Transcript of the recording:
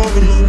over.